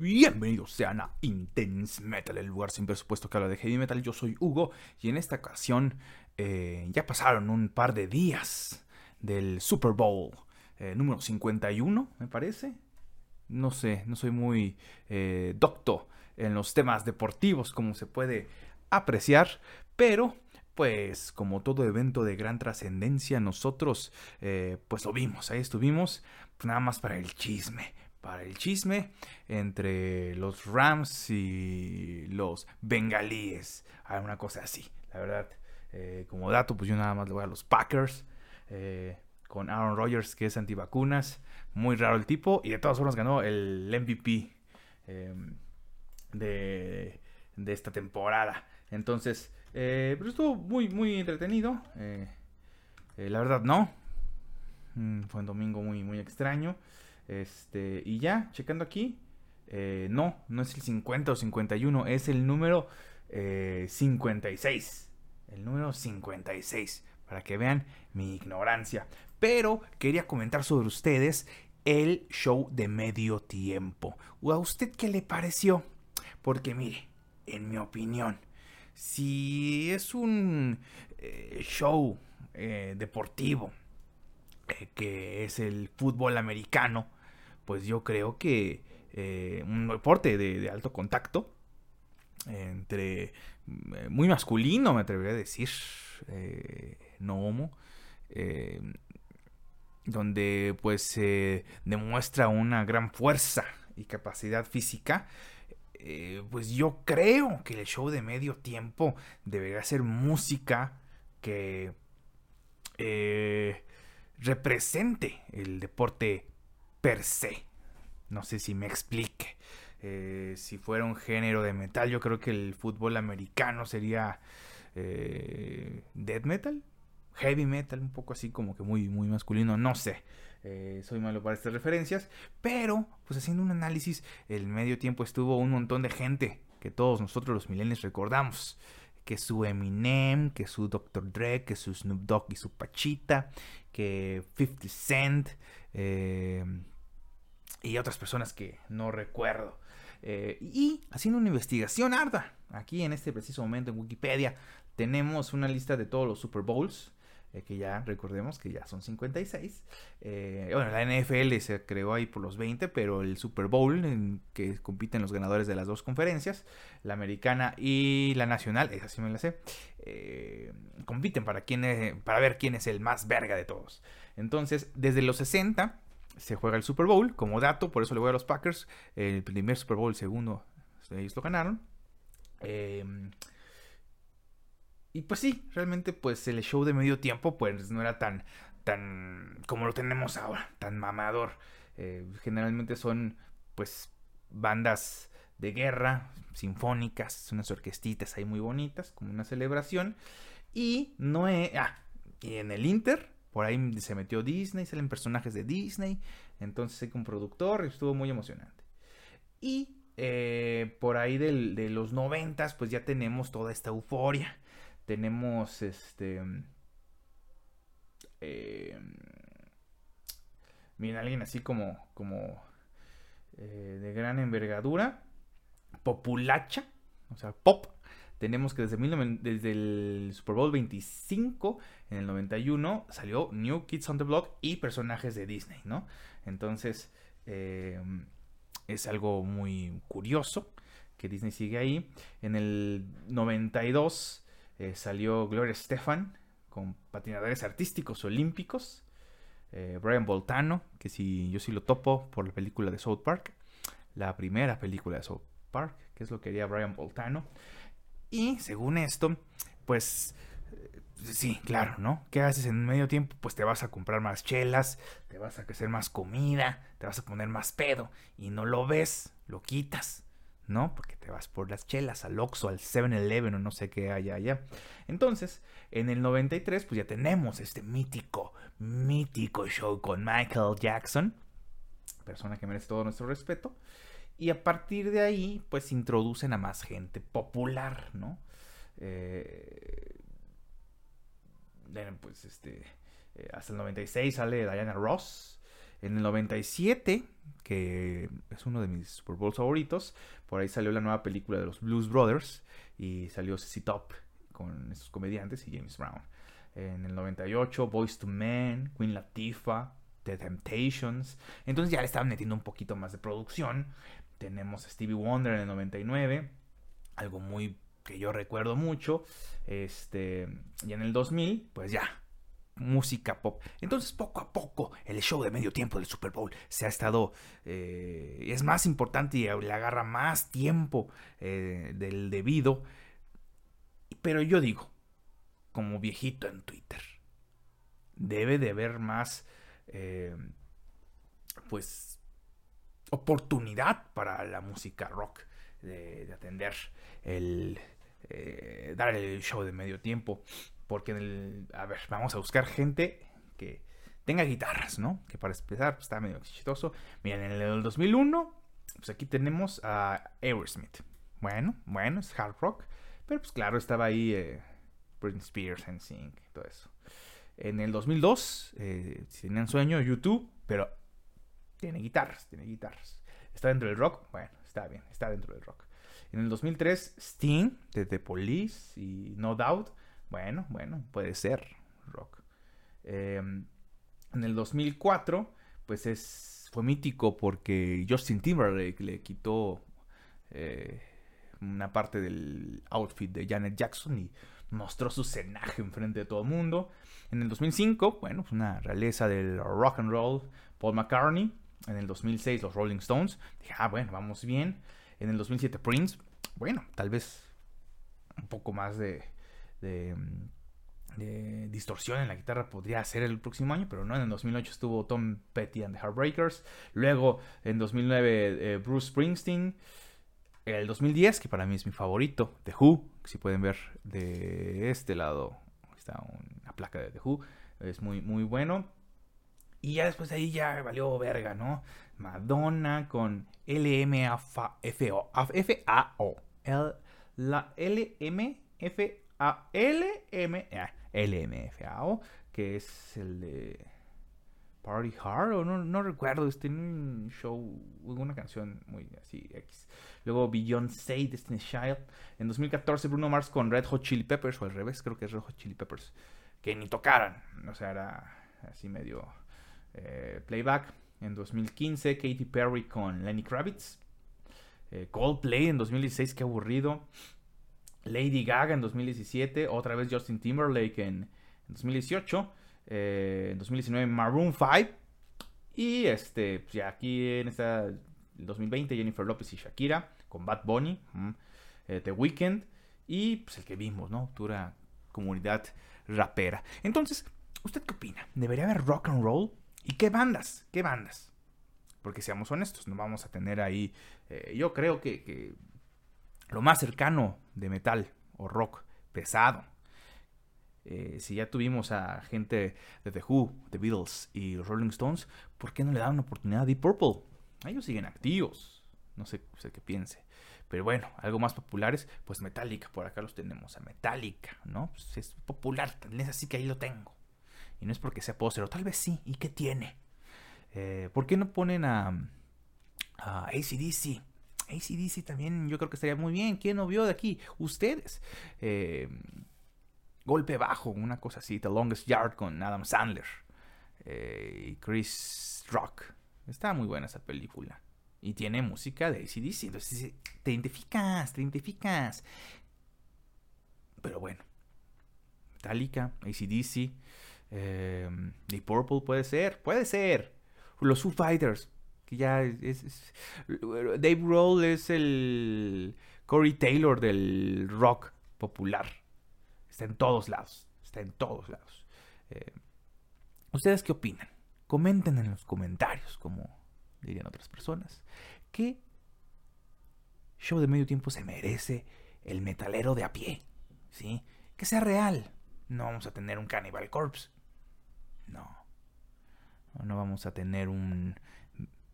Bienvenidos sean a Intense Metal, el lugar sin presupuesto que habla de heavy metal. Yo soy Hugo y en esta ocasión eh, ya pasaron un par de días del Super Bowl eh, número 51, me parece. No sé, no soy muy eh, docto en los temas deportivos, como se puede apreciar, pero pues como todo evento de gran trascendencia, nosotros pues lo vimos, ahí estuvimos, pues, nada más para el chisme para el chisme entre los Rams y los bengalíes. Alguna cosa así, la verdad. Eh, como dato, pues yo nada más le voy a los Packers. Eh, con Aaron Rodgers, que es antivacunas. Muy raro el tipo. Y de todas formas ganó el MVP em, de, de, esta temporada. Entonces, eh, pero estuvo muy, muy entretenido. la verdad, no. Mm, fue un domingo muy, muy extraño. Este, y ya, checando aquí. Eh, no, no es el 50 o 51, es el número 56. Eh, el número 56, para que vean mi ignorancia. Pero quería comentar sobre ustedes el show de medio tiempo. ¿A usted qué le pareció? Porque mire, en mi opinión, si es un eh, show deportivo, que es el fútbol americano, pues yo creo que eh, un deporte de, alto contacto, entre eh, muy masculino, me atrevería a decir, eh, no homo, donde pues se demuestra una gran fuerza y capacidad física, pues yo creo que el show de medio tiempo debería ser música que represente el deporte per se. No sé si me explique. Eh, si fuera un género de metal, yo creo que el fútbol americano sería eh, death metal, heavy metal, un poco así como que muy, muy masculino, no sé. Eh, soy malo para estas referencias, pero pues haciendo un análisis, el medio tiempo estuvo un montón de gente que todos nosotros los milenios recordamos. Que su Eminem, que su Dr. Dre, que su Snoop Dogg y su Pachita, que 50 Cent, eh, y otras personas que no recuerdo. Eh, y haciendo una investigación arda, aquí en este preciso momento en Wikipedia, tenemos una lista de todos los Super Bowls, eh, que ya recordemos que ya son 56. Eh, bueno, la NFL se creó ahí por los 20, pero el Super Bowl, en que compiten los ganadores de las dos conferencias, la americana y la nacional, esa sí me la sé, compiten para, quién para ver quién es el más verga de todos. Entonces, desde los 60 se juega el Super Bowl. Como dato, por eso le voy a los Packers. El primer Super Bowl, el segundo, ellos lo ganaron. Em, y pues sí, realmente pues el show de medio tiempo pues no era tan, tan como lo tenemos ahora, tan mamador. Eh, generalmente son pues bandas de guerra, sinfónicas, unas orquestitas ahí muy bonitas, como una celebración. Y no. Ah, y en el Inter por ahí se metió Disney, salen personajes de Disney. Entonces hay un productor y estuvo muy emocionante. Y eh, por ahí de los noventas, pues ya tenemos toda esta euforia. Tenemos este. Eh, miren, alguien así como. como eh, de gran envergadura. Populacha. O sea, pop tenemos que desde, desde el Super Bowl 25, en el 91, salió New Kids on the Block y personajes de Disney, ¿no? Entonces, eh, es algo muy curioso que Disney sigue ahí. En el 92 eh, salió Gloria Stefan con patinadores artísticos olímpicos. Eh, Brian Boltano, que si yo sí lo topo por la película de South Park, la primera película de South Park, que es lo que haría Brian Boltano. Y según esto, pues eh, sí, claro, ¿no? ¿Qué haces en medio tiempo? Pues te vas a comprar más chelas, te vas a hacer más comida, te vas a poner más pedo y no lo ves, lo quitas, ¿no? Porque te vas por las chelas al Oxxo, al 7-Eleven o no sé qué haya allá. Entonces, en el 93 pues ya tenemos este mítico, mítico show con Michael Jackson, persona que merece todo nuestro respeto. Y a partir de ahí, pues introducen a más gente popular, ¿no? Eh, pues este, eh, hasta el 96 sale Diana Ross. En el 97, que es uno de mis Super Bowls favoritos, por ahí salió la nueva película de los Blues Brothers y salió CC Top con esos comediantes y James Brown. En el 98, Boys to Men, Queen Latifah, The Temptations. Entonces ya le estaban metiendo un poquito más de producción. Tenemos a Stevie Wonder en el 99, algo muy que yo recuerdo mucho. Este, y en el 2000, pues ya, música pop. Entonces, poco a poco, el show de medio tiempo del Super Bowl se ha estado. Eh, es más importante y le agarra más tiempo eh, del debido. Pero yo digo, como viejito en Twitter, debe de haber más. Eh, pues. oportunidad para la música rock. De, atender el. dar el show de medio tiempo. Porque en el. A ver, vamos a buscar gente que tenga guitarras, ¿no? Que para empezar pues, está medio chistoso. Miren, en el 2001, pues aquí tenemos a Aerosmith. Bueno, bueno, es hard rock. Pero pues claro, estaba ahí eh, Britney Spears, NSYNC, todo eso. En el 2002, eh, si tenían sueño, YouTube, pero tiene guitarras, tiene guitarras. ¿Está dentro del rock? Bueno, está bien, está dentro del rock. En el 2003, Sting, de The Police y No Doubt. Bueno, bueno, puede ser rock. Em, en el 2004, pues es, fue mítico porque Justin Timberlake le quitó eh, una parte del outfit de Janet Jackson y mostró su cenaje enfrente de todo el mundo. En el 2005, bueno, pues una realeza del rock and roll, Paul McCartney. En el 2006, los Rolling Stones. Dije, ah, bueno, vamos bien. En el 2007, Prince. Bueno, tal vez un poco más de de, distorsión en la guitarra podría ser el próximo año, pero no. En el 2008 estuvo Tom Petty and the Heartbreakers. Luego, en 2009, eh, Bruce Springsteen. El 2010, que para mí es mi favorito, The Who. Si pueden ver de este lado, está una placa de The Who. Es muy, muy bueno. Y ya después de ahí ya valió verga, ¿no? Madonna con LMFAO. F-A-O. La LMFAO a LM, LMFAO, que es el de Party Hard, o no, no recuerdo, tiene un show, una canción muy así, X. Luego Beyoncé, Destiny Child. En 2014 Bruno Mars con Red Hot Chili Peppers, o al revés, creo que es Red Hot Chili Peppers, que ni tocaran, o sea, era así medio eh, playback. En 2015 Katy Perry con Lenny Kravitz. Eh, Coldplay en 2016, qué aburrido. Lady Gaga en 2017, otra vez Justin Timberlake en, 2018, eh, en 2019 Maroon 5 y este, pues ya aquí en esta 2020 Jennifer Lopez y Shakira con Bad Bunny, eh, The Weeknd y pues el que vimos, ¿no? Pura comunidad rapera. Entonces, ¿usted qué opina? ¿Debería haber rock and roll? ¿Y qué bandas? ¿Qué bandas? Porque seamos honestos, no vamos a tener ahí. Eh, yo creo que lo más cercano de metal o rock pesado. Eh, si ya tuvimos a gente de The Who, The Beatles y Rolling Stones, ¿por qué no le dan una oportunidad a Deep Purple? Ellos siguen activos. No sé, qué piense. Pero bueno, algo más populares, pues Metallica, por acá los tenemos a Metallica, ¿no? Pues es popular, es así que ahí lo tengo. Y no es porque sea póster, tal vez sí, ¿y qué tiene? Eh, ¿Por qué no ponen a, a ACDC? ACDC también yo creo que estaría muy bien. ¿Quién no vio de aquí? Ustedes. Eh, golpe bajo, una cosa así. The Longest Yard con Adam Sandler eh, y Chris Rock. Está muy buena esa película. Y tiene música de ACDC. Entonces te identificas, te identificas. Pero bueno. Metallica, ACDC. Eh, The Purple puede ser. Puede ser. Los Foo Fighters que ya es, Dave Roll es el Corey Taylor del rock popular. Está en todos lados. Está en todos lados. Eh, ¿Ustedes qué opinan? Comenten en los comentarios, como dirían otras personas. ¿Qué show de medio tiempo se merece el metalero de a pie? ¿Sí? Que sea real. No vamos a tener un Cannibal Corpse. No. No vamos a tener un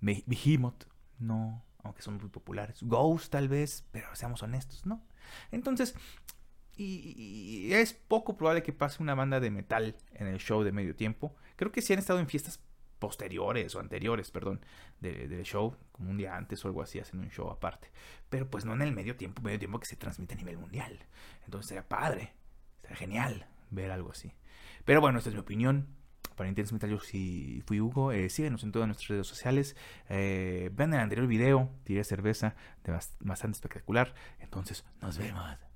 Behemoth, no, aunque son muy populares. Ghost tal vez, pero seamos honestos, ¿no? Entonces, y, es poco probable que pase una banda de metal en el show de medio tiempo. Creo que sí han estado en fiestas posteriores o anteriores, perdón, del show, como un día antes o algo así, hacen un show aparte. Pero pues no en el medio tiempo, medio tiempo que se transmite a nivel mundial. Entonces sería padre, sería genial ver algo así. Pero bueno, esta es mi opinión. Para Intense Metal yo si fui Hugo. Eh, síguenos en todas nuestras redes sociales. Eh, vean el anterior video, tiré cerveza, bastante espectacular. Entonces, nos vemos.